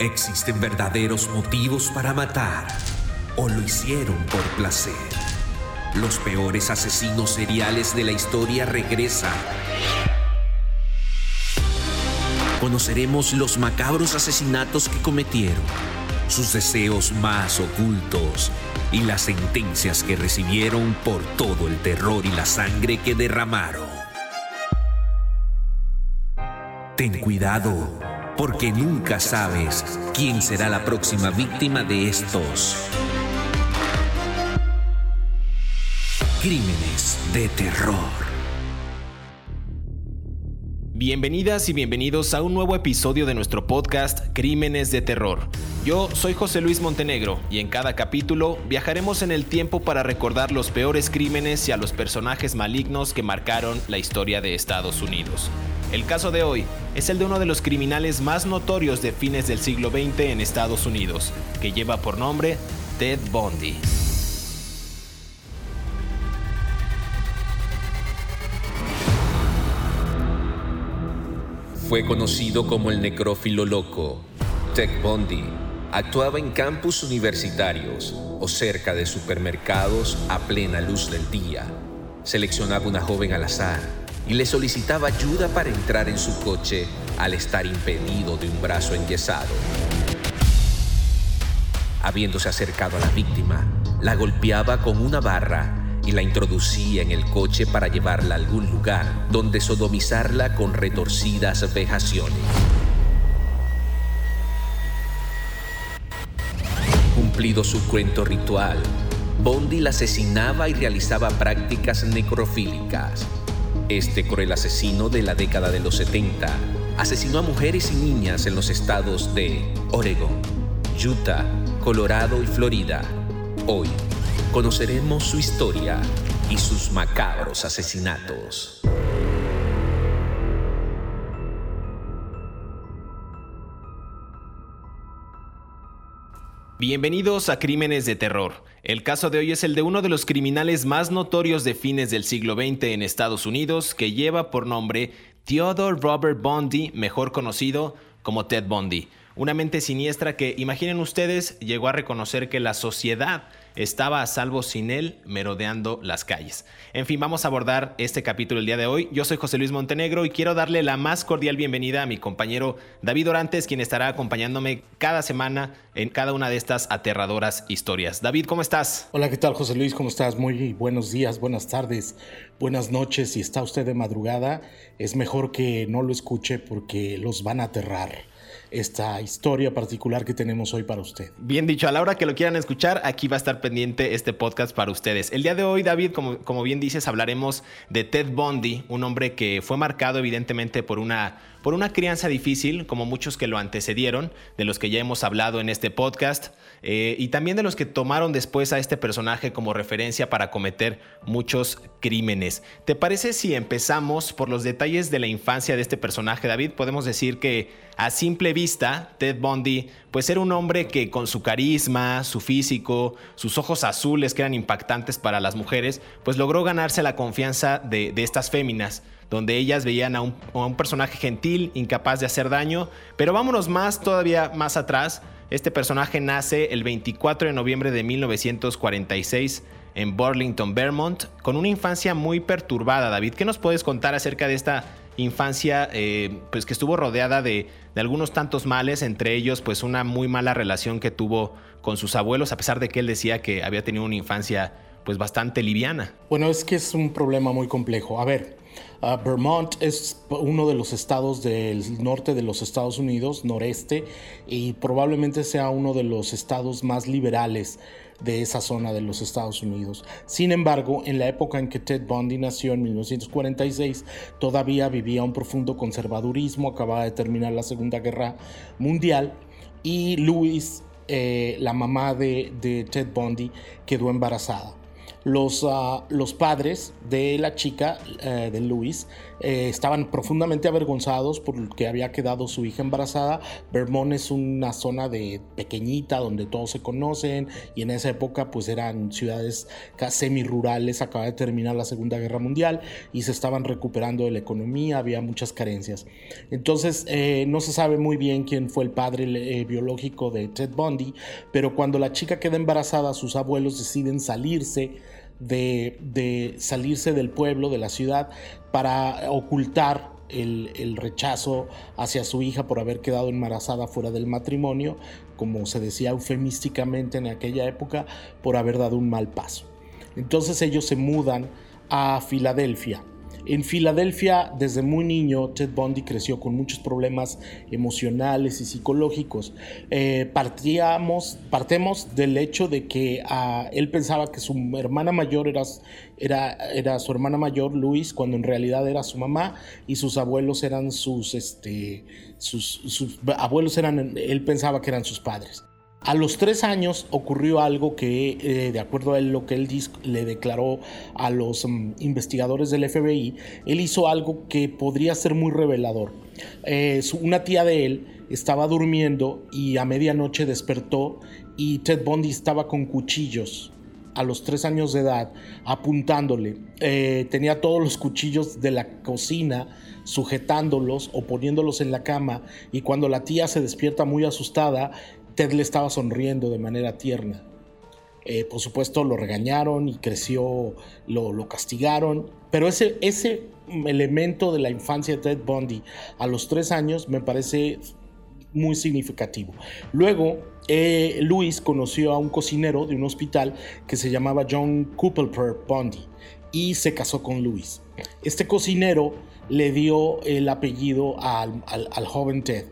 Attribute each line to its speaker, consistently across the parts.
Speaker 1: ¿Existen verdaderos motivos para matar o lo hicieron por placer? Los peores asesinos seriales de la historia regresan. Conoceremos los macabros asesinatos que cometieron, sus deseos más ocultos y las sentencias que recibieron por todo el terror y la sangre que derramaron. Ten cuidado porque nunca sabes quién será la próxima víctima de estos crímenes de terror.
Speaker 2: Bienvenidas y bienvenidos a un nuevo episodio de nuestro podcast Crímenes de Terror. Yo soy José Luis Montenegro y en cada capítulo viajaremos en el tiempo para recordar los peores crímenes y a los personajes malignos que marcaron la historia de Estados Unidos. El caso de hoy es el de uno de los criminales más notorios de fines del siglo XX en Estados Unidos, que lleva por nombre Ted Bundy.
Speaker 1: Fue conocido como el necrófilo loco. Ted Bundy actuaba en campus universitarios o cerca de supermercados a plena luz del día. Seleccionaba una joven al azar y le solicitaba ayuda para entrar en su coche al estar impedido de un brazo enyesado. Habiéndose acercado a la víctima, la golpeaba con una barra y la introducía en el coche para llevarla a algún lugar donde sodomizarla con retorcidas vejaciones. Cumplido su cuento ritual, Bondi la asesinaba y realizaba prácticas necrofílicas este cruel asesino de la década de los 70 asesinó a mujeres y niñas en los estados de Oregon, Utah, Colorado y Florida. Hoy conoceremos su historia y sus macabros asesinatos.
Speaker 2: Bienvenidos a Crímenes de Terror. El caso de hoy es el de uno de los criminales más notorios de fines del siglo XX en Estados Unidos, que lleva por nombre Theodore Robert Bundy, mejor conocido como Ted Bundy. Una mente siniestra que, imaginen ustedes, llegó a reconocer que la sociedad estaba a salvo sin él merodeando las calles. En fin, vamos a abordar este capítulo el día de hoy. Yo soy José Luis Montenegro y quiero darle la más cordial bienvenida a mi compañero David Orantes, quien estará acompañándome cada semana en cada una de estas aterradoras historias. David, ¿cómo estás?
Speaker 3: Hola, ¿qué tal José Luis? ¿Cómo estás? Muy buenos días, buenas tardes, buenas noches. Si está usted de madrugada, es mejor que no lo escuche porque los van a aterrar esta historia particular que tenemos hoy para usted.
Speaker 2: Bien dicho, a la hora que lo quieran escuchar, aquí va a estar pendiente este podcast para ustedes. El día de hoy, David, como, como bien dices, hablaremos de Ted Bundy, un hombre que fue marcado evidentemente por una por una crianza difícil, como muchos que lo antecedieron, de los que ya hemos hablado en este podcast, eh, y también de los que tomaron después a este personaje como referencia para cometer muchos crímenes. ¿Te parece si empezamos por los detalles de la infancia de este personaje, David? Podemos decir que a simple vista, Ted Bundy, pues era un hombre que con su carisma, su físico, sus ojos azules que eran impactantes para las mujeres, pues logró ganarse la confianza de, de estas féminas donde ellas veían a un, personaje gentil, incapaz de hacer daño. Pero vámonos más, todavía más atrás. Este personaje nace el 24 de noviembre de 1946 en Burlington, Vermont, con una infancia muy perturbada. David, ¿qué nos puedes contar acerca de esta infancia eh, pues que estuvo rodeada de, de, algunos tantos males, entre ellos pues una muy mala relación que tuvo con sus abuelos, a pesar de que él decía que había tenido una infancia pues bastante liviana.
Speaker 3: Bueno, es que es un problema muy complejo. A ver, Vermont es uno de los estados del norte de los Estados Unidos, noreste, y probablemente sea uno de los estados más liberales de esa zona de los Estados Unidos. Sin embargo, en la época en que Ted Bundy nació en 1946, todavía vivía un profundo conservadurismo, acababa de terminar la Segunda Guerra Mundial y Louise, eh, la mamá de, de Ted Bundy, quedó embarazada. Los, ah, los padres de la chica, eh, de Luis, eh, estaban profundamente avergonzados porque había quedado su hija embarazada. Vermont es una zona de pequeñita donde todos se conocen y en esa época pues eran ciudades semi-rurales, acaba de terminar la Segunda Guerra Mundial y se estaban recuperando de la economía, había muchas carencias. Entonces eh, no se sabe muy bien quién fue el padre biológico de Ted Bundy, pero cuando la chica queda embarazada sus abuelos deciden salirse de, salirse del pueblo, de la ciudad, para ocultar el, rechazo hacia su hija por haber quedado embarazada fuera del matrimonio, como se decía eufemísticamente en aquella época, por haber dado un mal paso. Entonces ellos se mudan a Filadelfia en Filadelfia, desde muy niño, Ted Bundy creció con muchos problemas emocionales y psicológicos. Eh, partíamos, partemos del hecho de que ah, él pensaba que su hermana mayor era, era, era, su hermana mayor, Luis, cuando en realidad era su mamá y sus abuelos eran sus, este, sus, sus abuelos eran, él pensaba que eran sus padres. A los tres años ocurrió algo que, eh, de acuerdo a lo que él le declaró a los mm, investigadores del FBI, él hizo algo que podría ser muy revelador. Eh, una tía de él estaba durmiendo y a medianoche despertó y Ted Bundy estaba con cuchillos a los tres años de edad apuntándole. Eh, tenía todos los cuchillos de la cocina sujetándolos o poniéndolos en la cama y cuando la tía se despierta muy asustada, Ted le estaba sonriendo de manera tierna. Eh, por supuesto lo regañaron y creció, lo, castigaron, pero ese, ese elemento de la infancia de Ted Bundy a los tres años me parece muy significativo. Luego, eh, Luis conoció a un cocinero de un hospital que se llamaba John Coopelper Bundy y se casó con Luis. Este cocinero le dio el apellido al, al joven Ted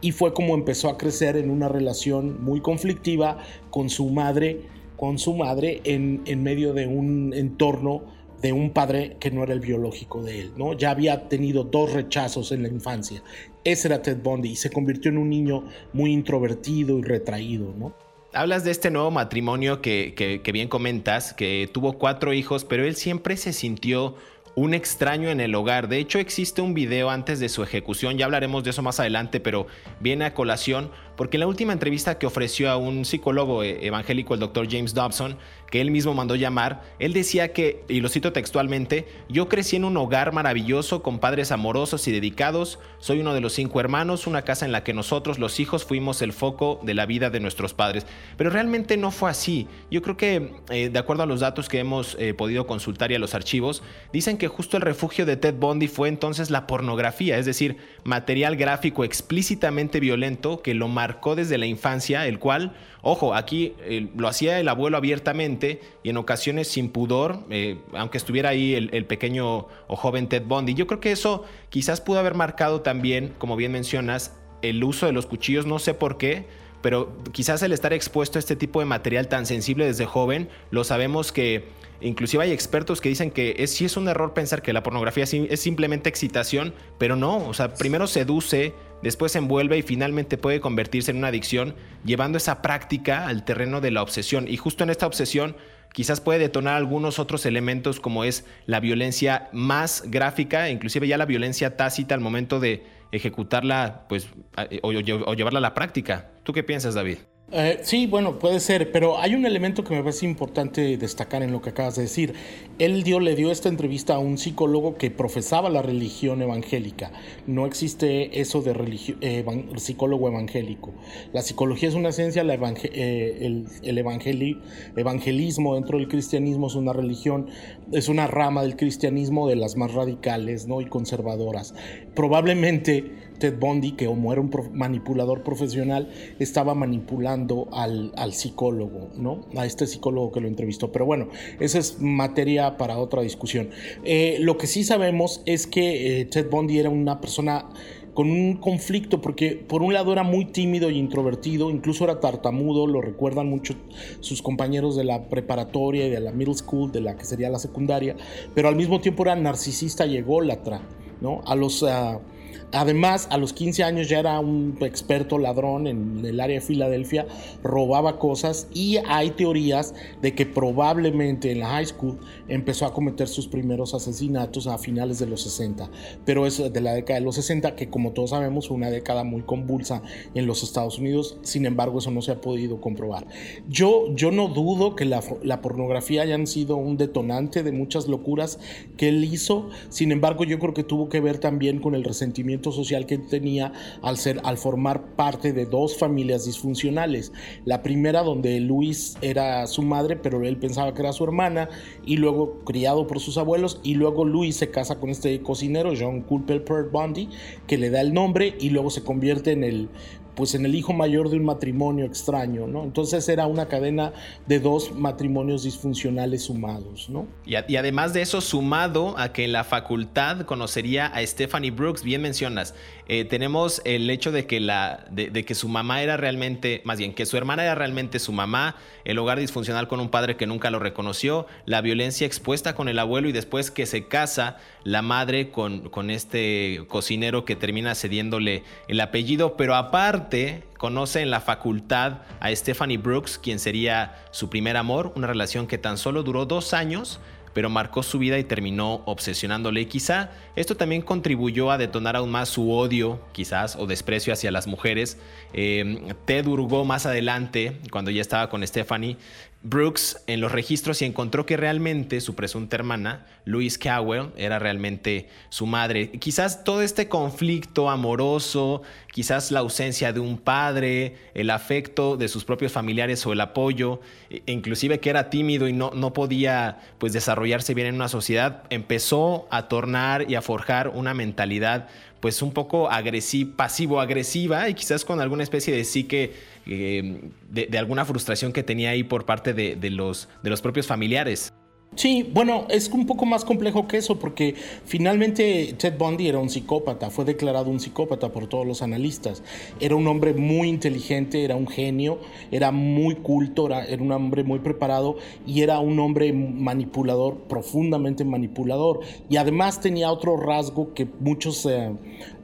Speaker 3: y fue como empezó a crecer en una relación muy conflictiva con su madre, con su madre en, en medio de un entorno de un padre que no era el biológico de él, ¿no? Ya había tenido dos rechazos en la infancia. Ese era Ted Bundy y se convirtió en un niño muy introvertido y retraído, ¿no?
Speaker 2: Hablas de este nuevo matrimonio que, que, que bien comentas, que tuvo cuatro hijos, pero él siempre se sintió un extraño en el hogar. De hecho, existe un video antes de su ejecución, ya hablaremos de eso más adelante, pero viene a colación porque en la última entrevista que ofreció a un psicólogo eh, evangélico, el doctor James Dobson, que él mismo mandó llamar, él decía que, y lo cito textualmente, yo crecí en un hogar maravilloso con padres amorosos y dedicados, soy uno de los cinco hermanos, una casa en la que nosotros los hijos fuimos el foco de la vida de nuestros padres. Pero realmente no fue así. Yo creo que, eh, de acuerdo a los datos que hemos eh, podido consultar y a los archivos, dicen que justo el refugio de Ted Bundy fue entonces la pornografía, es decir, material gráfico explícitamente violento que lo marcó marcó desde la infancia, el cual, ojo, aquí eh, lo hacía el abuelo abiertamente y en ocasiones sin pudor, eh, aunque estuviera ahí el, pequeño o joven Ted Bundy. Yo creo que eso quizás pudo haber marcado también, como bien mencionas, el uso de los cuchillos, no sé por qué, pero quizás el estar expuesto a este tipo de material tan sensible desde joven, lo sabemos que inclusive hay expertos que dicen que es, sí es un error pensar que la pornografía es simplemente excitación, pero no, o sea, primero seduce, después se envuelve y finalmente puede convertirse en una adicción, llevando esa práctica al terreno de la obsesión. Y justo en esta obsesión quizás puede detonar algunos otros elementos como es la violencia más gráfica, inclusive ya la violencia tácita al momento de ejecutarla pues, o llevarla a la práctica. ¿Tú qué piensas, David?
Speaker 3: Eh, sí, bueno, puede ser, pero hay un elemento que me parece importante destacar en lo que acabas de decir. Él dio, le dio esta entrevista a un psicólogo que profesaba la religión evangélica. No existe eso de eh, psicólogo evangélico. La psicología es una ciencia, eh, el, el evangelismo dentro del cristianismo es una religión, es una rama del cristianismo de las más radicales ¿no? y conservadoras. Probablemente Ted Bundy, que como era un manipulador profesional, estaba manipulando al, psicólogo, ¿no? A este psicólogo que lo entrevistó. Pero bueno, esa es materia para otra discusión. Eh, lo que sí sabemos es que eh, Ted Bundy era una persona con un conflicto, porque por un lado era muy tímido y introvertido, incluso era tartamudo, lo recuerdan mucho sus compañeros de la preparatoria y de la middle school, de la que sería la secundaria, pero al mismo tiempo era narcisista y ególatra, ¿no? A los... Ah, Además, a los 15 años ya era un experto ladrón en el área de Filadelfia, robaba cosas y hay teorías de que probablemente en la high school empezó a cometer sus primeros asesinatos a finales de los 60, pero es de la década de los 60 que como todos sabemos fue una década muy convulsa en los Estados Unidos, sin embargo eso no se ha podido comprobar. Yo, yo no dudo que la, la pornografía hayan sido un detonante de muchas locuras que él hizo, sin embargo yo creo que tuvo que ver también con el resentimiento social que tenía al, ser, al formar parte de dos familias disfuncionales. La primera donde Luis era su madre, pero él pensaba que era su hermana, y luego criado por sus abuelos, y luego Luis se casa con este cocinero, John Culpeper Bundy, que le da el nombre y luego se convierte en el pues en el hijo mayor de un matrimonio extraño, ¿no? Entonces era una cadena de dos matrimonios disfuncionales sumados, ¿no?
Speaker 2: Y, además de eso, sumado a que la facultad conocería a Stephanie Brooks, bien mencionas, eh, tenemos el hecho de que, la, de, que su mamá era realmente, más bien, que su hermana era realmente su mamá, el hogar disfuncional con un padre que nunca lo reconoció, la violencia expuesta con el abuelo y después que se casa la madre con, con este cocinero que termina cediéndole el apellido, pero aparte, conoce en la facultad a Stephanie Brooks, quien sería su primer amor, una relación que tan solo duró dos años, pero marcó su vida y terminó obsesionándole. Quizá esto también contribuyó a detonar aún más su odio, quizás, o desprecio hacia las mujeres. Eh, Ted hurgó más adelante, cuando ya estaba con Stephanie, Brooks en los registros y encontró que realmente su presunta hermana, Louise Cowell, era realmente su madre. Quizás todo este conflicto amoroso, quizás la ausencia de un padre, el afecto de sus propios familiares o el apoyo, e inclusive que era tímido y no, no podía pues, desarrollarse bien en una sociedad, empezó a tornar y a forjar una mentalidad pues un poco agresiva, pasivo-agresiva y quizás con alguna especie de psique eh, de, alguna frustración que tenía ahí por parte de, los, de los propios familiares.
Speaker 3: Sí, bueno, es un poco más complejo que eso porque finalmente Ted Bundy era un psicópata, fue declarado un psicópata por todos los analistas. Era un hombre muy inteligente, era un genio, era muy culto, era, un hombre muy preparado y era un hombre manipulador, profundamente manipulador. Y además tenía otro rasgo que muchos eh,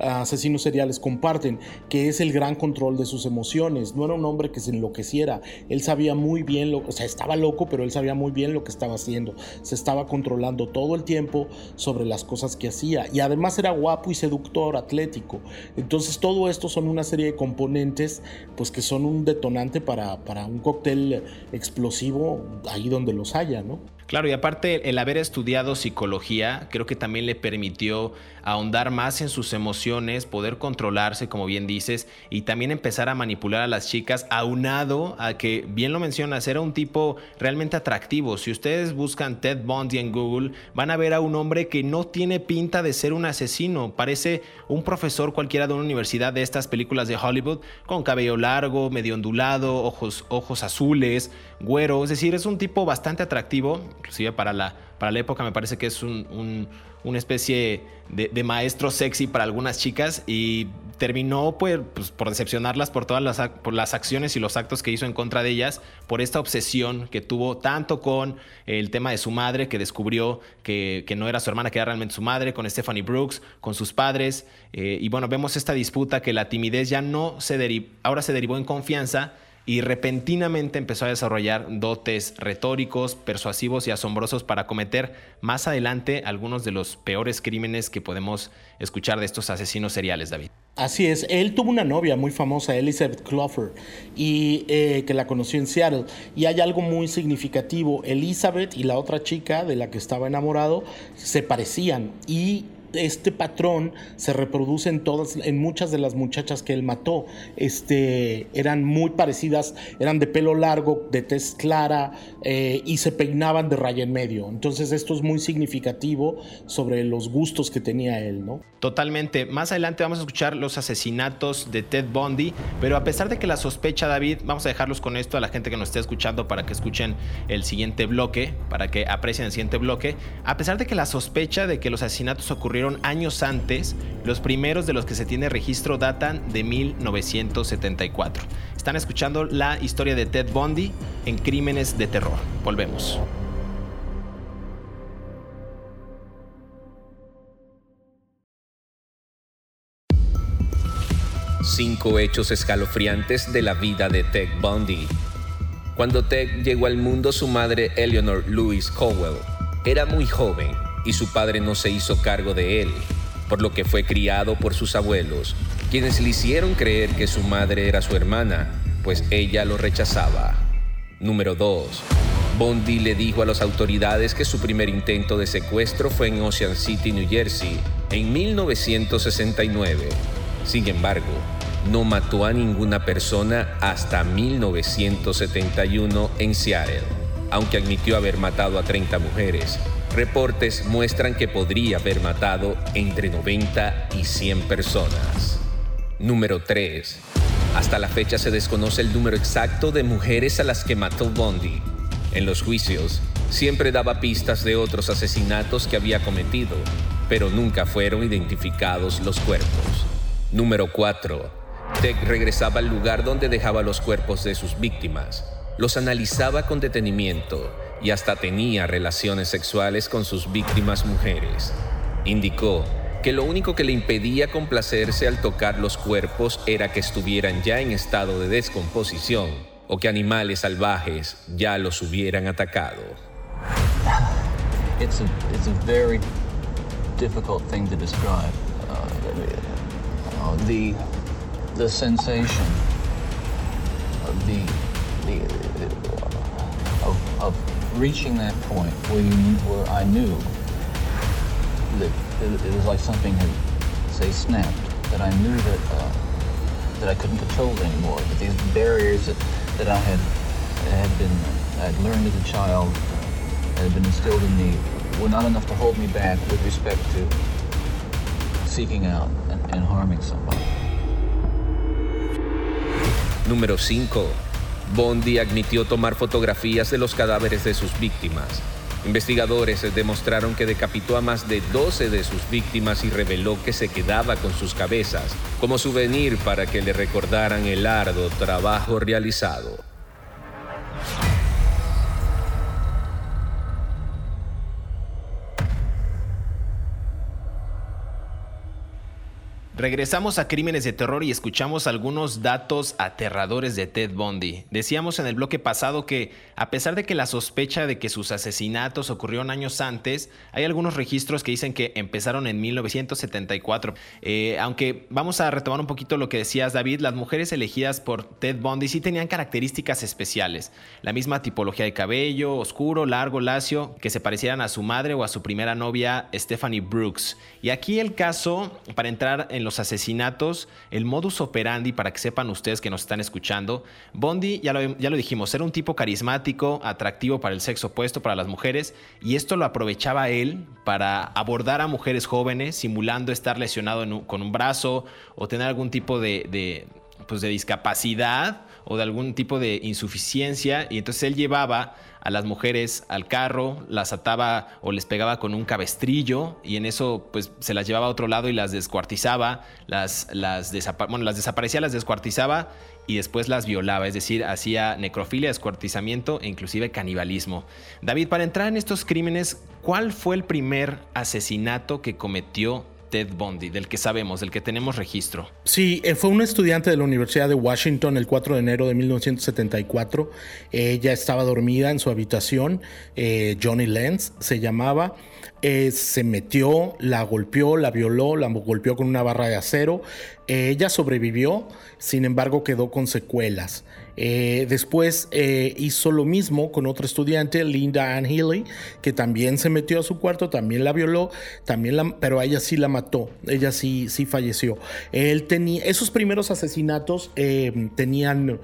Speaker 3: asesinos seriales comparten, que es el gran control de sus emociones. No era un hombre que se enloqueciera, él sabía muy bien, lo, o sea, estaba loco, pero él sabía muy bien lo que estaba haciendo se estaba controlando todo el tiempo sobre las cosas que hacía y además era guapo y seductor, atlético. Entonces todo esto son una serie de componentes pues que son un detonante para, para un cóctel explosivo ahí donde los haya, ¿no?
Speaker 2: Claro, y aparte el haber estudiado psicología creo que también le permitió ahondar más en sus emociones, poder controlarse, como bien dices, y también empezar a manipular a las chicas, aunado a que, bien lo mencionas, era un tipo realmente atractivo. Si ustedes buscan Ted Bundy en Google, van a ver a un hombre que no tiene pinta de ser un asesino, parece un profesor cualquiera de una universidad de estas películas de Hollywood, con cabello largo, medio ondulado, ojos, ojos azules, güero, es decir, es un tipo bastante atractivo inclusive para la, para la época me parece que es una especie de, maestro sexy para algunas chicas y terminó pues, pues, por decepcionarlas por todas las, por las acciones y los actos que hizo en contra de ellas, por esta obsesión que tuvo tanto con el tema de su madre, que descubrió que, no era su hermana, que era realmente su madre, con Stephanie Brooks, con sus padres. Eh, y bueno, vemos esta disputa que la timidez ya no se ahora se derivó en confianza y repentinamente empezó a desarrollar dotes retóricos, persuasivos y asombrosos para cometer más adelante algunos de los peores crímenes que podemos escuchar de estos asesinos seriales, David.
Speaker 3: Así es, él tuvo una novia muy famosa, Elizabeth Clover, y eh, que la conoció en Seattle. Y hay algo muy significativo, Elizabeth y la otra chica de la que estaba enamorado se parecían y este patrón se reproduce en todas, en muchas de las muchachas que él mató. Este, eran muy parecidas, eran de pelo largo, de tez clara eh, y se peinaban de raya en medio. Entonces esto es muy significativo sobre los gustos que tenía él, ¿no?
Speaker 2: Totalmente. Más adelante vamos a escuchar los asesinatos de Ted Bundy, pero a pesar de que la sospecha, David, vamos a dejarlos con esto a la gente que nos esté escuchando para que escuchen el siguiente bloque, para que aprecien el siguiente bloque. A pesar de que la sospecha de que los asesinatos ocurrieron años antes, los primeros de los que se tiene registro datan de 1974. Están escuchando la historia de Ted Bundy en Crímenes de Terror. Volvemos.
Speaker 1: Cinco hechos escalofriantes de la vida de Ted Bundy. Cuando Ted llegó al mundo, su madre Eleanor Louise Cowell era muy joven y su padre no se hizo cargo de él, por lo que fue criado por sus abuelos, quienes le hicieron creer que su madre era su hermana, pues ella lo rechazaba. Número 2. Bondi le dijo a las autoridades que su primer intento de secuestro fue en Ocean City, New Jersey, en 1969. Sin embargo, no mató a ninguna persona hasta 1971 en Seattle, aunque admitió haber matado a 30 mujeres. Reportes muestran que podría haber matado entre 90 y 100 personas. Número 3. Hasta la fecha se desconoce el número exacto de mujeres a las que mató Bondi. En los juicios, siempre daba pistas de otros asesinatos que había cometido, pero nunca fueron identificados los cuerpos. Número 4. Tech regresaba al lugar donde dejaba los cuerpos de sus víctimas, los analizaba con detenimiento y hasta tenía relaciones sexuales con sus víctimas mujeres. Indicó que lo único que le impedía complacerse al tocar los cuerpos era que estuvieran ya en estado de descomposición o que animales salvajes ya los hubieran atacado.
Speaker 4: It's a, it's a very difficult thing to describe. Uh, the, the sensation of the, the of reaching that point where, you, where I knew that it, it was like something had, say, snapped. That I knew that uh, that I couldn't control it anymore. That these barriers that, that I had had been I had learned as a child uh, had been instilled in me were not enough to hold me back with respect to seeking out and, and harming somebody.
Speaker 1: Número 5. Bondi admitió tomar fotografías de los cadáveres de sus víctimas Investigadores demostraron que decapitó a más de 12 de sus víctimas y reveló que se quedaba con sus cabezas como souvenir para que le recordaran el arduo trabajo realizado.
Speaker 2: Regresamos a Crímenes de Terror y escuchamos algunos datos aterradores de Ted Bundy. Decíamos en el bloque pasado que, a pesar de que la sospecha de que sus asesinatos ocurrieron años antes, hay algunos registros que dicen que empezaron en 1974. Eh, aunque vamos a retomar un poquito lo que decías, David, las mujeres elegidas por Ted Bundy sí tenían características especiales. La misma tipología de cabello, oscuro, largo, lacio, que se parecieran a su madre o a su primera novia, Stephanie Brooks. Y aquí el caso, para entrar en los asesinatos, el modus operandi, para que sepan ustedes que nos están escuchando, Bondi, ya lo, ya lo dijimos, era un tipo carismático, atractivo para el sexo opuesto, para las mujeres, y esto lo aprovechaba él para abordar a mujeres jóvenes, simulando estar lesionado con un brazo o tener algún tipo de, de, pues de discapacidad o de algún tipo de insuficiencia, y entonces él llevaba a las mujeres al carro, las ataba o les pegaba con un cabestrillo y en eso pues se las llevaba a otro lado y las descuartizaba, las, las, bueno, las desaparecía, las descuartizaba y después las violaba, es decir, hacía necrofilia, descuartizamiento e inclusive canibalismo. David, para entrar en estos crímenes, ¿cuál fue el primer asesinato que cometió Ted Bundy, del que sabemos, del que tenemos registro.
Speaker 3: Sí, eh, fue un estudiante de la Universidad de Washington el 4 de enero de 1974. Ella estaba dormida en su habitación, eh, Johnny Lenz se llamaba. Eh, se metió, la golpeó, la violó, la golpeó con una barra de acero. ella sobrevivió, sin embargo quedó con secuelas. Eh, después eh, hizo lo mismo con otro estudiante, Linda Ann Healy, que también se metió a su cuarto, también la violó, también la, pero ella sí la mató, ella sí, sí falleció. Él tenía, esos primeros asesinatos eh, tenían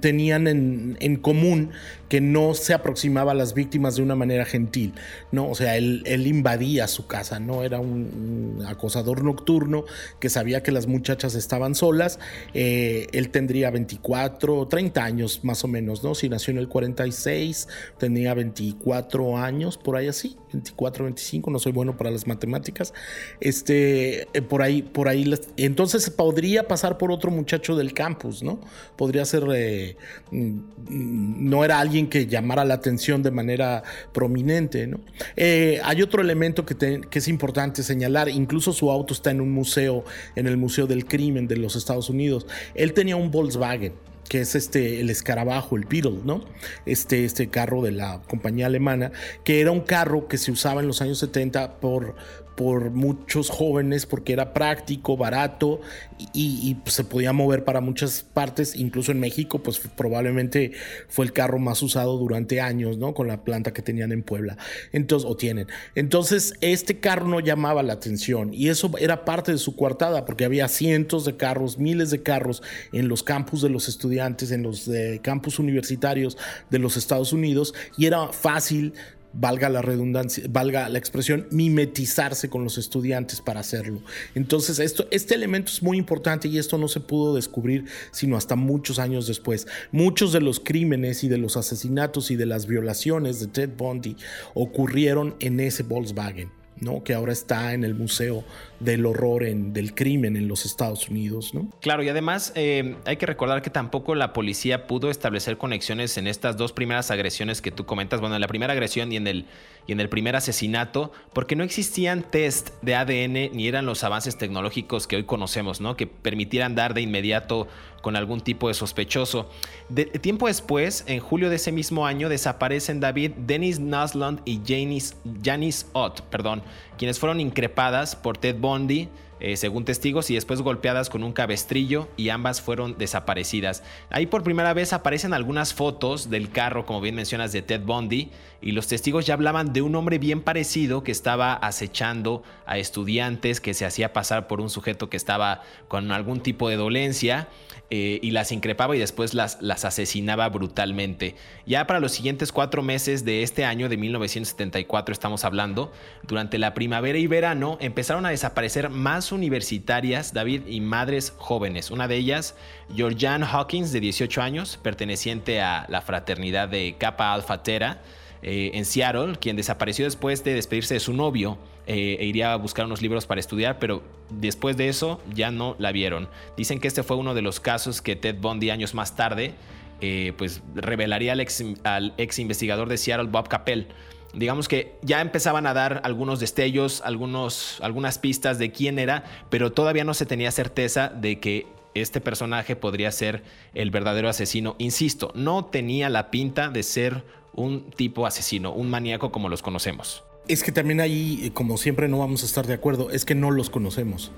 Speaker 3: tenían en, común que no se aproximaba a las víctimas de una manera gentil, ¿no? O sea, él, él invadía su casa, ¿no? Era un, acosador nocturno que sabía que las muchachas estaban solas. Eh, él tendría 24, 30 años más o menos, ¿no? Si nació en el 46, tenía 24 años, por ahí así, 24, 25, no soy bueno para las matemáticas. Este, eh, por ahí, por ahí, entonces podría pasar por otro muchacho del campus, ¿no? Podría ser... Eh, mm, no era alguien que llamara la atención de manera prominente. ¿no? Eh, hay otro elemento que, es importante señalar, incluso su auto está en un museo, en el Museo del Crimen de los Estados Unidos. Él tenía un Volkswagen que es este el escarabajo, el Beetle, ¿no? Este, este carro de la compañía alemana, que era un carro que se usaba en los años 70 por, por muchos jóvenes porque era práctico, barato y, pues, se podía mover para muchas partes, incluso en México, pues probablemente fue el carro más usado durante años, ¿no? Con la planta que tenían en Puebla, entonces, o tienen. Entonces, este carro no llamaba la atención y eso era parte de su coartada porque había cientos de carros, miles de carros en los campus de los estudiantes, en los eh, campus universitarios de los Estados Unidos y era fácil valga la redundancia, valga la expresión, mimetizarse con los estudiantes para hacerlo. Entonces, esto, este elemento es muy importante y esto no se pudo descubrir sino hasta muchos años después. Muchos de los crímenes y de los asesinatos y de las violaciones de Ted Bundy ocurrieron en ese Volkswagen. ¿no? que ahora está en el Museo del Horror, en, del Crimen en los Estados Unidos. ¿no?
Speaker 2: Claro, y además eh, hay que recordar que tampoco la policía pudo establecer conexiones en estas dos primeras agresiones que tú comentas, bueno, en la primera agresión y en el, y en el primer asesinato, porque no existían test de ADN ni eran los avances tecnológicos que hoy conocemos, ¿no? que permitieran dar de inmediato con algún tipo de sospechoso. Tiempo después, en julio de ese mismo año, desaparecen David, Dennis Naslund y Janice, Janice Ott, perdón, quienes fueron increpadas por Ted Bundy eh, según testigos, y después golpeadas con un cabestrillo y ambas fueron desaparecidas. Ahí por primera vez aparecen algunas fotos del carro, como bien mencionas, de Ted Bundy, y los testigos ya hablaban de un hombre bien parecido que estaba acechando a estudiantes, que se hacía pasar por un sujeto que estaba con algún tipo de dolencia. Eh, y las increpaba y después las, las asesinaba brutalmente. Ya para los siguientes cuatro meses de este año de 1974 estamos hablando, durante la primavera y verano empezaron a desaparecer más universitarias, David, y madres jóvenes. Una de ellas, Georgianne Hawkins, de 18 años, perteneciente a la fraternidad de Kappa Alpha Theta. Eh, en Seattle, quien desapareció después de despedirse de su novio eh, e iría a buscar unos libros para estudiar, pero después de eso ya no la vieron. Dicen que este fue uno de los casos que Ted Bundy años más tarde eh, pues revelaría al ex, investigador de Seattle, Bob Capel. Digamos que ya empezaban a dar algunos destellos, algunos, algunas pistas de quién era, pero todavía no se tenía certeza de que este personaje podría ser el verdadero asesino. Insisto, no tenía la pinta de ser un tipo asesino, un maníaco como los conocemos.
Speaker 3: Es que también ahí, como siempre, no vamos a estar de acuerdo. Es que no los conocemos.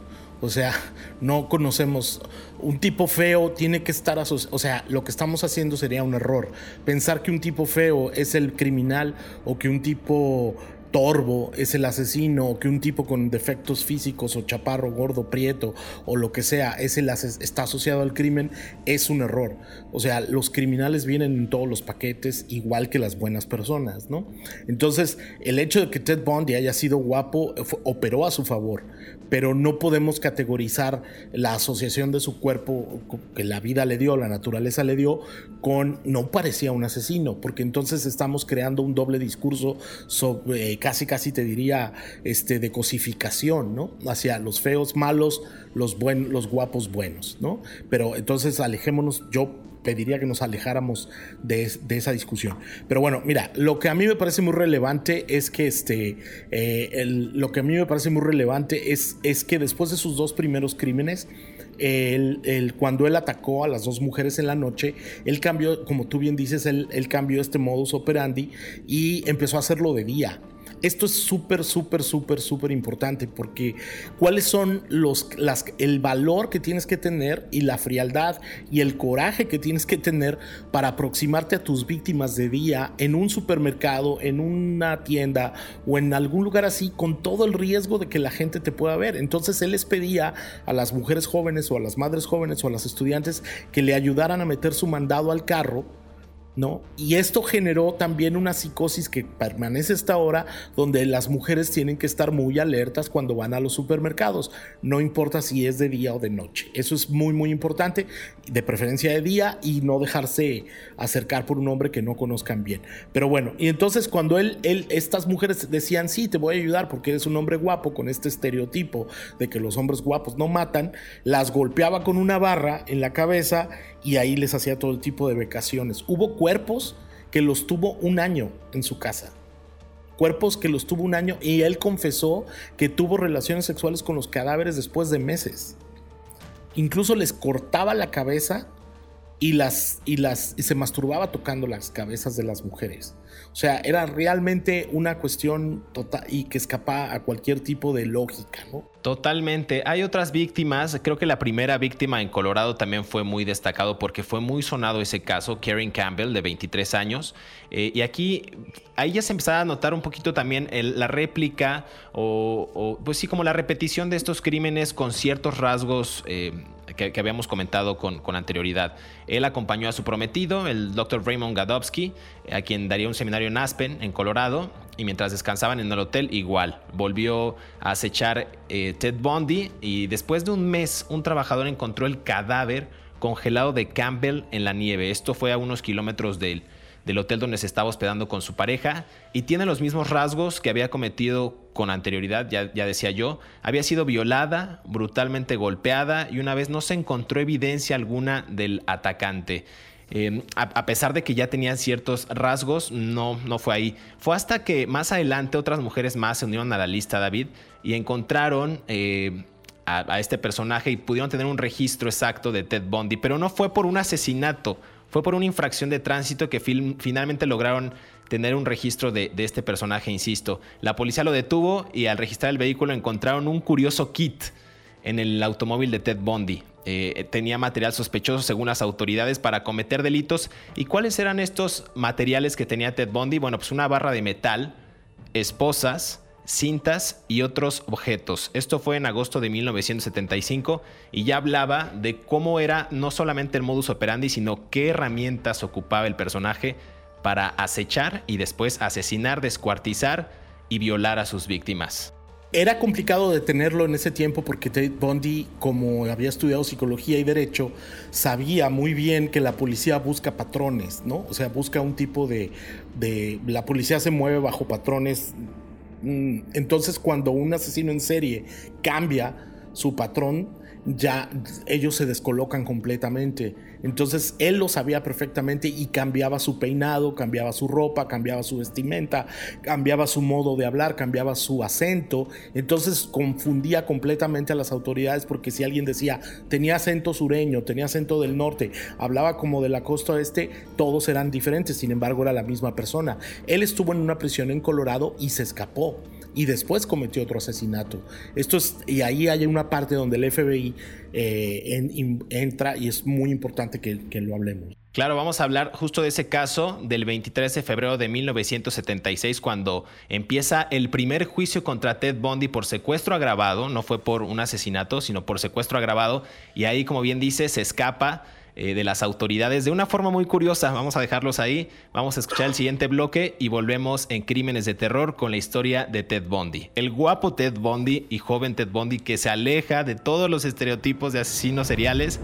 Speaker 3: O sea, no conocemos. Un tipo feo tiene que estar asociado. O sea, lo que estamos haciendo sería un error. Pensar que un tipo feo es el criminal o que un tipo Torbo es el asesino, o que un tipo con defectos físicos o chaparro, gordo, prieto o lo que sea es el está asociado al crimen, es un error. O sea, los criminales vienen en todos los paquetes igual que las buenas personas, ¿no? Entonces, el hecho de que Ted Bundy haya sido guapo operó a su favor, pero no podemos categorizar la asociación de su cuerpo que la vida le dio, la naturaleza le dio, con no parecía un asesino, porque entonces estamos creando un doble discurso sobre casi casi te diría este de cosificación, ¿no? Hacia los feos malos, los buenos, los guapos buenos, ¿no? Pero entonces alejémonos, yo pediría que nos alejáramos de, esa discusión. Pero bueno, mira, lo que a mí me parece muy relevante es que este, eh, lo que a mí me parece muy relevante es, es que después de sus dos primeros crímenes, cuando él atacó a las dos mujeres en la noche, él cambió, como tú bien dices, él, él cambió este modus operandi y empezó a hacerlo de día. Esto es súper, súper, súper, súper importante porque cuáles son los, el valor que tienes que tener y la frialdad y el coraje que tienes que tener para aproximarte a tus víctimas de día en un supermercado, en una tienda o en algún lugar así con todo el riesgo de que la gente te pueda ver. Entonces él les pedía a las mujeres jóvenes o a las madres jóvenes o a las estudiantes que le ayudaran a meter su mandado al carro ¿no? Y esto generó también una psicosis que permanece hasta ahora, donde las mujeres tienen que estar muy alertas cuando van a los supermercados, no importa si es de día o de noche. Eso es muy, muy importante, de preferencia de día y no dejarse acercar por un hombre que no conozcan bien. Pero bueno, y entonces cuando él, él, estas mujeres decían, sí, te voy a ayudar porque eres un hombre guapo con este estereotipo de que los hombres guapos no matan, las golpeaba con una barra en la cabeza y ahí les hacía todo tipo de becaciones. Hubo cuerpos que los tuvo un año en su casa. Cuerpos que los tuvo un año y él confesó que tuvo relaciones sexuales con los cadáveres después de meses. Incluso les cortaba la cabeza y las y las y se masturbaba tocando las cabezas de las mujeres. O sea, era realmente una cuestión total y que escapa a cualquier tipo de lógica, ¿no?
Speaker 2: Totalmente. Hay otras víctimas. Creo que la primera víctima en Colorado también fue muy destacado porque fue muy sonado ese caso, Karen Campbell, de 23 años. Eh, y aquí, ahí ya se empezaba a notar un poquito también la réplica o, pues sí, como la repetición de estos crímenes con ciertos rasgos. Eh, que, habíamos comentado con, con, anterioridad. Él acompañó a su prometido, el doctor Raymond Gadowski, a quien daría un seminario en Aspen, en Colorado, y mientras descansaban en el hotel, igual, volvió a acechar eh, Ted Bundy y después de un mes, un trabajador encontró el cadáver congelado de Campbell en la nieve. Esto fue a unos kilómetros del, del hotel donde se estaba hospedando con su pareja y tiene los mismos rasgos que había cometido con anterioridad, ya, decía yo. Había sido violada, brutalmente golpeada y una vez no se encontró evidencia alguna del atacante. Em, a, pesar de que ya tenían ciertos rasgos, no, no fue ahí. Fue hasta que más adelante otras mujeres más se unieron a la lista, David, y encontraron eh, a, este personaje y pudieron tener un registro exacto de Ted Bundy, pero no fue por un asesinato, fue por una infracción de tránsito que finalmente lograron tener un registro de, este personaje, insisto. La policía lo detuvo y al registrar el vehículo encontraron un curioso kit en el automóvil de Ted Bundy. Eh, tenía material sospechoso según las autoridades para cometer delitos. ¿Y cuáles eran estos materiales que tenía Ted Bundy? Bueno, pues una barra de metal, esposas, cintas y otros objetos. Esto fue en agosto de 1975 y ya hablaba de cómo era no solamente el modus operandi, sino qué herramientas ocupaba el personaje para acechar y después asesinar, descuartizar y violar a sus víctimas.
Speaker 3: Era complicado detenerlo en ese tiempo porque Ted Bundy, como había estudiado psicología y derecho, sabía muy bien que la policía busca patrones, ¿no? O sea, busca un tipo de... de la policía se mueve bajo patrones. Mm, entonces, cuando un asesino en serie cambia su patrón, ya ellos se descolocan completamente. Entonces él lo sabía perfectamente y cambiaba su peinado, cambiaba su ropa, cambiaba su vestimenta, cambiaba su modo de hablar, cambiaba su acento. Entonces confundía completamente a las autoridades porque si alguien decía tenía acento sureño, tenía acento del norte, hablaba como de la costa oeste, todos eran diferentes, sin embargo era la misma persona. Él estuvo en una prisión en Colorado y se escapó y después cometió otro asesinato. Esto es, y ahí hay una parte donde el FBI eh, entra y es muy importante que, que lo hablemos.
Speaker 2: Claro, vamos a hablar justo de ese caso del 23 de febrero de 1976, cuando empieza el primer juicio contra Ted Bundy por secuestro agravado, no fue por un asesinato, sino por secuestro agravado, y ahí, como bien dice, se escapa eh, de las autoridades de una forma muy curiosa. Vamos a dejarlos ahí, vamos a escuchar el siguiente bloque y volvemos en Crímenes de Terror con la historia de Ted Bundy. El guapo Ted Bundy y joven Ted Bundy que se aleja de todos los estereotipos de asesinos seriales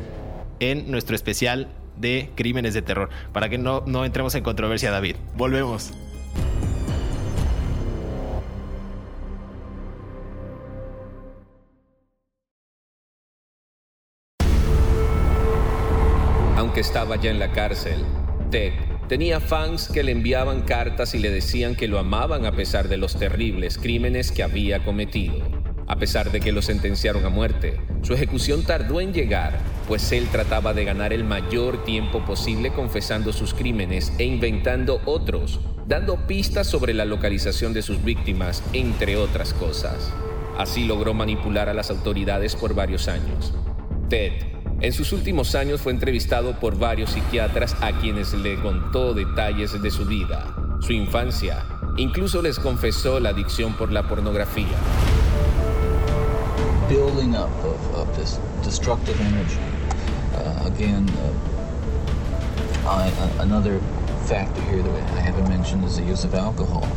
Speaker 2: en nuestro especial de Crímenes de Terror, para que no, no entremos en controversia, David. Volvemos.
Speaker 1: Estaba ya en la cárcel, Ted tenía fans que le enviaban cartas y le decían que lo amaban a pesar de los terribles crímenes que había cometido. A pesar de que lo sentenciaron a muerte, su ejecución tardó en llegar, pues él trataba de ganar el mayor tiempo posible confesando sus crímenes e inventando otros, dando pistas sobre la localización de sus víctimas, entre otras cosas. Así logró manipular a las autoridades por varios años. Ted en sus últimos años fue entrevistado por varios psiquiatras a quienes le contó detalles de su vida, su infancia, incluso les confesó la adicción por la pornografía.
Speaker 4: Building up of, this destructive energy. Uh, again, uh, uh, another factor here that I haven't mentioned is the use of alcohol.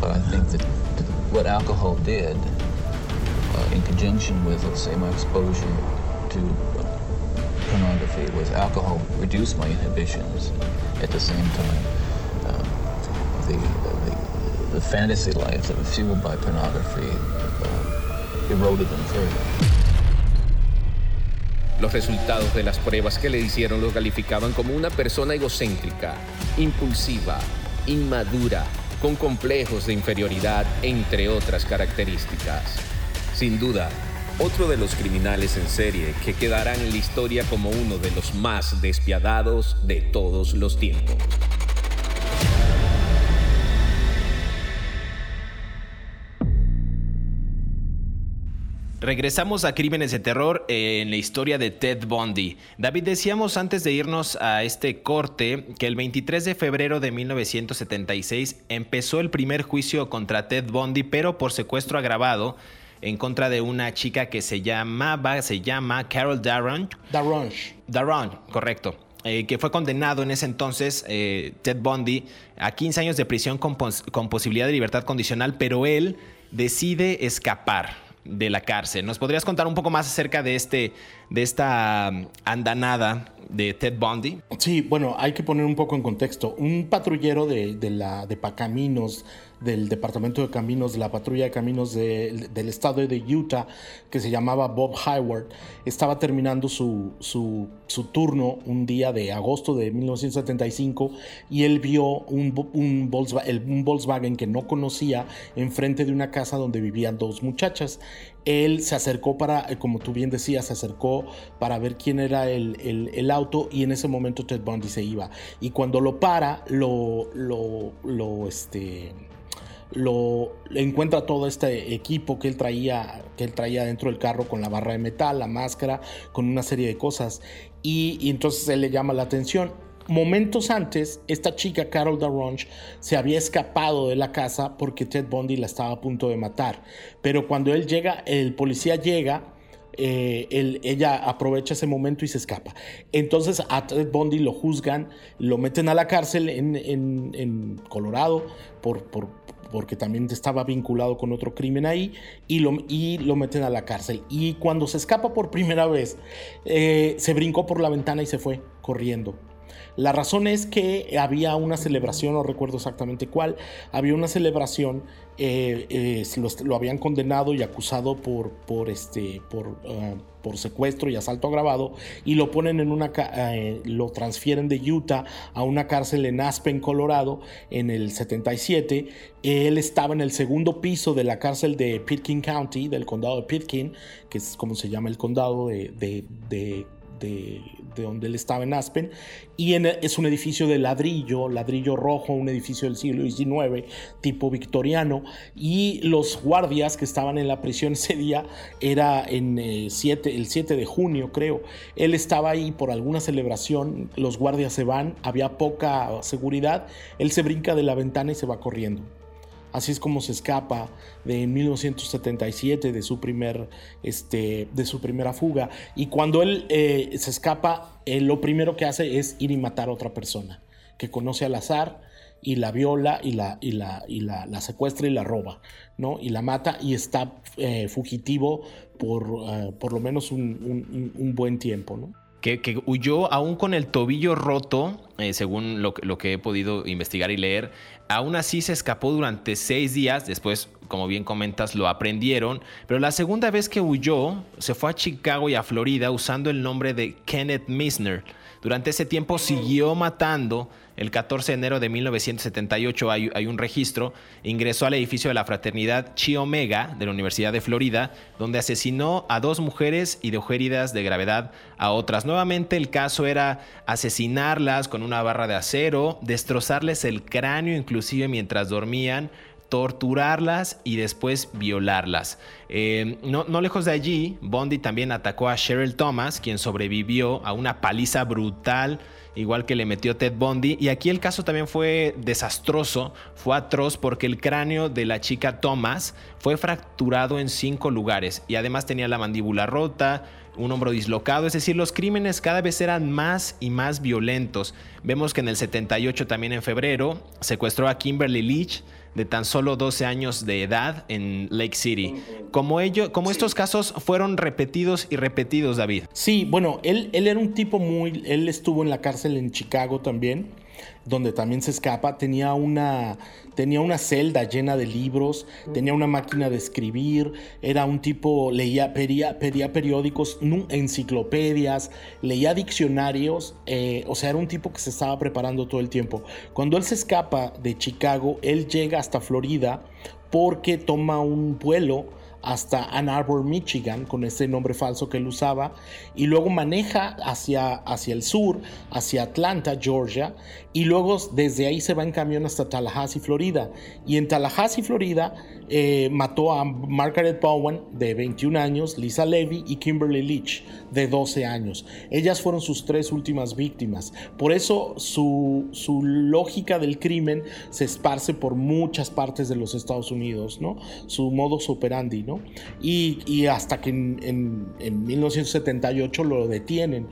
Speaker 4: But I think that what alcohol did, in conjunction with, let's say, my exposure to pornography, was alcohol reduced my inhibitions. At the same time, uh, the, fantasy life that was fueled by pornography uh, eroded them further.
Speaker 1: Los resultados de las pruebas que le hicieron lo calificaban como una persona egocéntrica, impulsiva, inmadura, con complejos de inferioridad, entre otras características. Sin duda, otro de los criminales en serie que quedarán en la historia como uno de los más despiadados de todos los tiempos.
Speaker 2: Regresamos a Crímenes de Terror en la historia de Ted Bundy. David, decíamos antes de irnos a este corte que el 23 de febrero de 1976 empezó el primer juicio contra Ted Bundy, pero por secuestro agravado en contra de una chica que se llamaba, se llama Carol Darron.
Speaker 3: Darronch.
Speaker 2: Darron, correcto. Eh, que fue condenado en ese entonces, eh, Ted Bundy, a 15 años de prisión con, con posibilidad de libertad condicional, pero él decide escapar de la cárcel. ¿Nos podrías contar un poco más acerca de, este, de esta um, andanada de Ted Bundy?
Speaker 3: Sí, bueno, hay que poner un poco en contexto. Un patrullero de, de la, de Pacaminos del Departamento de Caminos, de la Patrulla de Caminos del estado de Utah, que se llamaba Bob Hayward, estaba terminando su, su, turno un día de agosto de 1975 y él vio un, un, Volkswagen, que no conocía enfrente de una casa donde vivían dos muchachas. Él se acercó para, eh, como tú bien decías, se acercó para ver quién era el, el, auto y en ese momento Ted Bundy se iba. Y cuando lo para, lo, lo, lo, este, lo encuentra todo este equipo que él traía que él traía dentro del carro con la barra de metal, la máscara, con una serie de cosas y, entonces él le llama la atención. Momentos antes, esta chica Carol Darronch se había escapado de la casa porque Ted Bundy la estaba a punto de matar. Pero cuando él llega, el policía llega, eh, ella aprovecha ese momento y se escapa. Entonces a Ted Bundy lo juzgan, lo meten a la cárcel en, Colorado por, porque también estaba vinculado con otro crimen ahí, y lo, y lo meten a la cárcel. Y cuando se escapa por primera vez, eh, se brincó por la ventana y se fue corriendo. La razón es que había una celebración, no recuerdo exactamente cuál, había una celebración, eh, eh, lo, habían condenado y acusado por, por, este, por, ah, por secuestro y asalto agravado y lo ponen en una, eh, lo transfieren de Utah a una cárcel en Aspen, Colorado, en el 77. Él estaba en el segundo piso de la cárcel de Pitkin County, del condado de Pitkin, que es como se llama el condado de, de de, donde él estaba en Aspen, y es un edificio de ladrillo, ladrillo rojo, un edificio del siglo XIX, tipo victoriano, y los guardias que estaban en la prisión ese día era en eh, el 7 de junio, creo. Él estaba ahí por alguna celebración, los guardias se van, había poca seguridad, él se brinca de la ventana y se va corriendo. Así es como se escapa de 1977 de su, primer, este, de su primera fuga. Y cuando él eh, se escapa, lo primero que hace es ir y matar a otra persona que conoce al azar y la viola y la, y la, y la, secuestra y la roba, ¿no? Y la mata y está eh, fugitivo por eh, por lo menos un, un buen tiempo, ¿no?
Speaker 2: que, huyó aún con el tobillo roto, eh, según lo, lo, que he podido investigar y leer. Aún así se escapó durante seis días, después, como bien comentas, lo aprendieron, pero la segunda vez que huyó se fue a Chicago y a Florida usando el nombre de Kenneth Misner. Durante ese tiempo siguió matando el 14 de enero de 1978 hay, un registro, ingresó al edificio de la fraternidad Chi Omega de la Universidad de Florida, donde asesinó a dos mujeres y dejó heridas de gravedad a otras. Nuevamente el caso era asesinarlas con una barra de acero, destrozarles el cráneo inclusive mientras dormían, torturarlas y después violarlas. Eh, no, no, lejos de allí, Bondi también atacó a Cheryl Thomas, quien sobrevivió a una paliza brutal igual que le metió Ted Bundy. Y aquí el caso también fue desastroso, fue atroz porque el cráneo de la chica Thomas fue fracturado en cinco lugares y además tenía la mandíbula rota, un hombro dislocado, es decir, los crímenes cada vez eran más y más violentos. Vemos que en el 78, también en febrero, secuestró a Kimberly Leach de tan solo 12 años de edad en Lake City. Como, ello, como estos casos fueron repetidos y repetidos, David.
Speaker 3: Sí, bueno, él, él era un tipo muy... Él estuvo en la cárcel en Chicago también donde también se escapa, tenía una, tenía una celda llena de libros, tenía una máquina de escribir, era un tipo, leía, pedía, pedía periódicos, enciclopedias, leía diccionarios, eh, o sea, era un tipo que se estaba preparando todo el tiempo. Cuando él se escapa de Chicago, él llega hasta Florida porque toma un vuelo hasta Ann Arbor, Michigan, con ese nombre falso que él usaba, y luego maneja hacia, hacia el sur, hacia Atlanta, Georgia, y luego desde ahí se va en camión hasta Tallahassee, Florida. Y en Tallahassee, Florida, eh, mató a Margaret Bowen, de 21 años, Lisa Levy y Kimberly Leach, de 12 años. Ellas fueron sus tres últimas víctimas. Por eso su, su lógica del crimen se esparce por muchas partes de los Estados Unidos, ¿no? Su modus operandi, ¿no? Y, hasta que en, en 1978 lo detienen.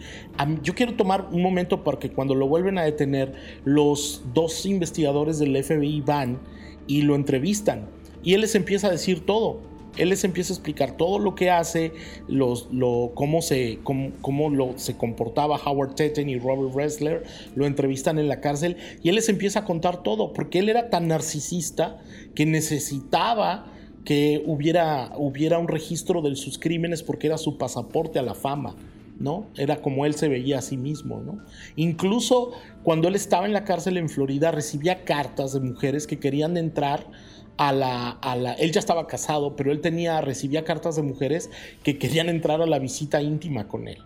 Speaker 3: Yo quiero tomar un momento porque cuando lo vuelven a detener, los dos investigadores del FBI van y lo entrevistan y él les empieza a decir todo. Él les empieza a explicar todo lo que hace, los, lo, cómo, se, cómo, lo, se comportaba Howard Tetten y Robert Ressler, lo entrevistan en la cárcel y él les empieza a contar todo, porque él era tan narcisista que necesitaba que hubiera, hubiera un registro de sus crímenes porque era su pasaporte a la fama. ¿no? Era como él se veía a sí mismo, ¿no? Incluso cuando él estaba en la cárcel en Florida recibía cartas de mujeres que querían entrar a la, a la, él ya estaba casado, pero él tenía, recibía cartas de mujeres que querían entrar a la visita íntima con él.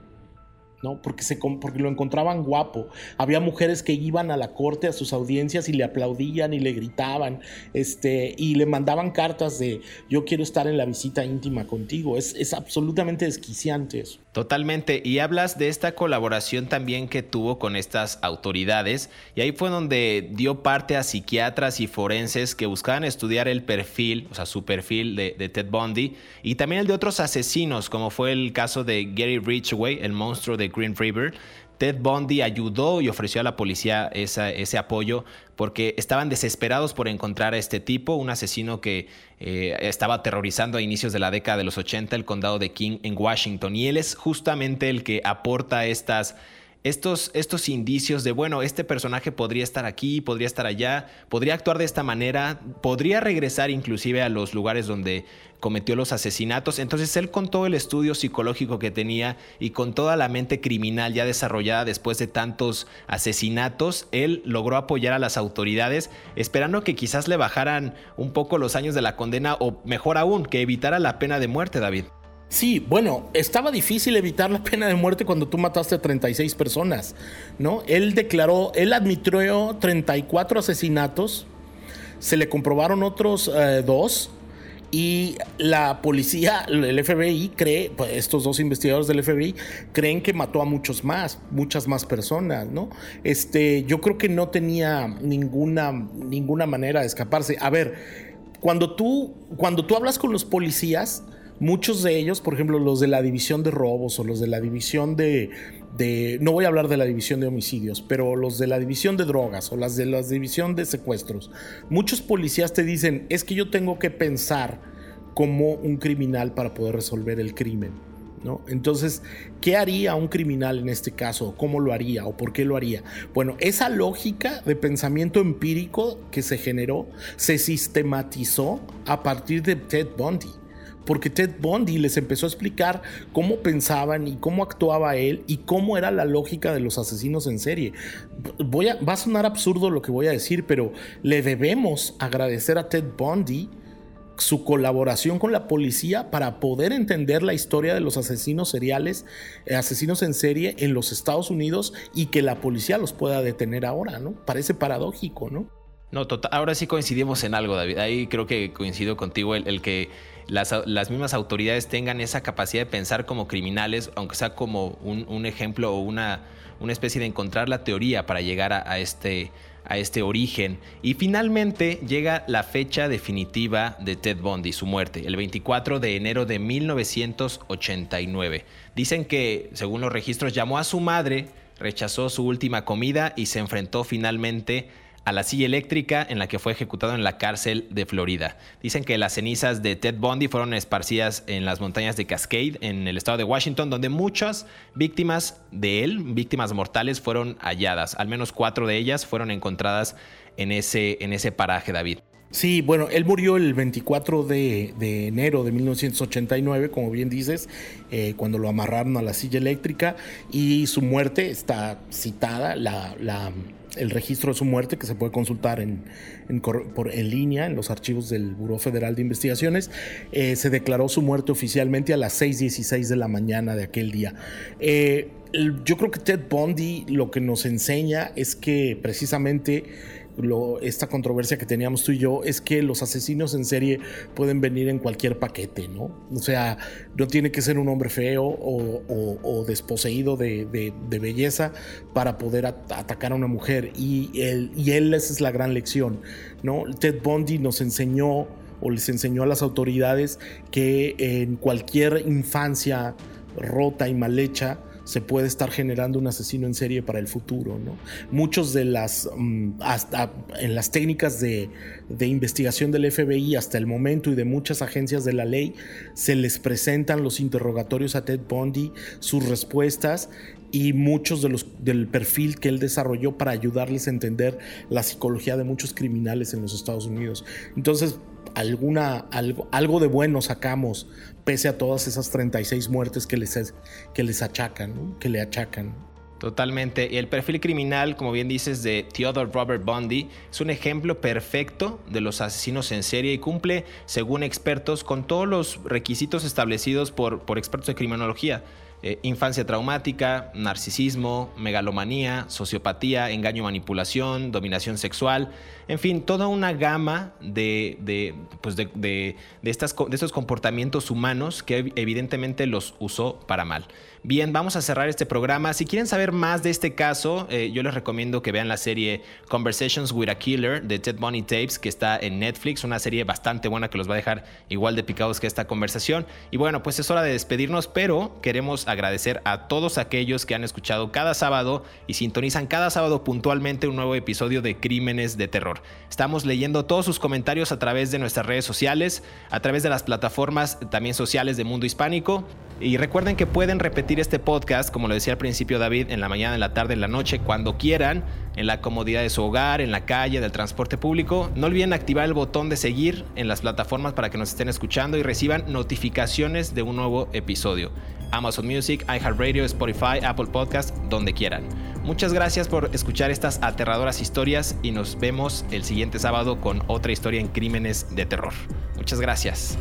Speaker 3: ¿No? Porque, se, porque lo encontraban guapo. Había mujeres que iban a la corte, a sus audiencias y le aplaudían y le gritaban, este, y le mandaban cartas de yo quiero estar en la visita íntima contigo. Es, es absolutamente desquiciante eso.
Speaker 2: Totalmente. Y hablas de esta colaboración también que tuvo con estas autoridades. Y ahí fue donde dio parte a psiquiatras y forenses que buscaban estudiar el perfil, o sea, su perfil de, Ted Bundy, y también el de otros asesinos, como fue el caso de Gary Ridgway, el monstruo de Green River, Ted Bundy ayudó y ofreció a la policía ese apoyo porque estaban desesperados por encontrar a este tipo, un asesino que eh, estaba aterrorizando a inicios de la década de los 80 el condado de King en Washington. Y él es justamente el que aporta estas estos, estos indicios de, bueno, este personaje podría estar aquí, podría estar allá, podría actuar de esta manera, podría regresar inclusive a los lugares donde cometió los asesinatos. Entonces él con todo el estudio psicológico que tenía y con toda la mente criminal ya desarrollada después de tantos asesinatos, él logró apoyar a las autoridades esperando que quizás le bajaran un poco los años de la condena o mejor aún, que evitara la pena de muerte, David.
Speaker 3: Sí, bueno, estaba difícil evitar la pena de muerte cuando tú mataste a 36 personas, ¿no? Él declaró, él admitió 34 asesinatos, se le comprobaron otros eh, dos y la policía, el FBI cree, pues estos dos investigadores del FBI creen que mató a muchos más, muchas más personas, ¿no? Este, yo creo que no tenía ninguna, ninguna manera de escaparse. A ver, cuando tú, cuando tú hablas con los policías, Muchos de ellos, por ejemplo, los de la división de robos o los de la división de, no voy a hablar de la división de homicidios, pero los de la división de drogas o las de la división de secuestros, muchos policías te dicen, es que yo tengo que pensar como un criminal para poder resolver el crimen. ¿No? Entonces, ¿qué haría un criminal en este caso? ¿Cómo lo haría? ¿O por qué lo haría? Bueno, esa lógica de pensamiento empírico que se generó se sistematizó a partir de Ted Bundy porque Ted Bundy les empezó a explicar cómo pensaban y cómo actuaba él y cómo era la lógica de los asesinos en serie. Voy a, va a sonar absurdo lo que voy a decir, pero le debemos agradecer a Ted Bundy su colaboración con la policía para poder entender la historia de los asesinos seriales, eh, asesinos en serie en los Estados Unidos y que la policía los pueda detener ahora, ¿no? Parece paradójico, ¿no?
Speaker 2: No, total, ahora sí coincidimos en algo, David. Ahí creo que coincido contigo el, que las, mismas autoridades tengan esa capacidad de pensar como criminales, aunque sea como un, ejemplo o una, una, especie de encontrar la teoría para llegar a, este, a este origen. Y finalmente llega la fecha definitiva de Ted Bundy, su muerte, el 24 de enero de 1989. Dicen que, según los registros, llamó a su madre, rechazó su última comida y se enfrentó finalmente a la silla eléctrica en la que fue ejecutado en la cárcel de Florida. Dicen que las cenizas de Ted Bundy fueron esparcidas en las montañas de Cascade, en el estado de Washington, donde muchas víctimas de él, víctimas mortales, fueron halladas. Al menos cuatro de ellas fueron encontradas en ese, en ese paraje, David.
Speaker 3: Sí, bueno, él murió el 24 de, enero de 1989, como bien dices, eh, cuando lo amarraron a la silla eléctrica y su muerte está citada, la, la el registro de su muerte que se puede consultar en, por, en línea en los archivos del Buró Federal de Investigaciones. Eh, se declaró su muerte oficialmente a las 6.16 de la mañana de aquel día. Eh, yo creo que Ted Bundy lo que nos enseña es que precisamente esta controversia que teníamos tú y yo es que los asesinos en serie pueden venir en cualquier paquete, ¿no? O sea, no tiene que ser un hombre feo o, desposeído de, belleza para poder atacar a una mujer. Y él, y él, esa es la gran lección, ¿no? Ted Bundy nos enseñó o les enseñó a las autoridades que en cualquier infancia rota y mal hecha, se puede estar generando un asesino en serie para el futuro. ¿no? Muchos de las, mm, hasta en las técnicas de, investigación del FBI hasta el momento y de muchas agencias de la ley, se les presentan los interrogatorios a Ted Bundy, sus respuestas y muchos de los del perfil que él desarrolló para ayudarles a entender la psicología de muchos criminales en los Estados Unidos. Entonces, alguna, algo, algo de bueno sacamos pese a todas esas 36 muertes que les, que les achacan, que le achacan.
Speaker 2: Totalmente. Y el perfil criminal, como bien dices, de Theodore Robert Bundy es un ejemplo perfecto de los asesinos en serie y cumple, según expertos, con todos los requisitos establecidos por, por expertos de criminología. Eh, infancia traumática, narcisismo, megalomanía, sociopatía, engaño, manipulación, dominación sexual, en fin, toda una gama de, de, pues de, estas, de estos comportamientos humanos que evidentemente los usó para mal. Bien, vamos a cerrar este programa. Si quieren saber más de este caso, eh, yo les recomiendo que vean la serie Conversations with a Killer de Ted Bunny Tapes, que está en Netflix, una serie bastante buena que los va a dejar igual de picados que esta conversación. Y bueno, pues es hora de despedirnos, pero queremos agradecer a todos aquellos que han escuchado cada sábado y sintonizan cada sábado puntualmente un nuevo episodio de Crímenes de Terror. Estamos leyendo todos sus comentarios a través de nuestras redes sociales, a través de las plataformas también sociales de Mundo Hispánico. Y recuerden que pueden repetir este podcast, como lo decía al principio David, en la mañana, en la tarde, en la noche, cuando quieran, en la comodidad de su hogar, en la calle, del transporte público. No olviden activar el botón de seguir en las plataformas para que nos estén escuchando y reciban notificaciones de un nuevo episodio. Amazon Music, iHeartRadio, Spotify, Apple Podcast, donde quieran. Muchas gracias por escuchar estas aterradoras historias y nos vemos el siguiente sábado con otra historia en crímenes de terror. Muchas gracias.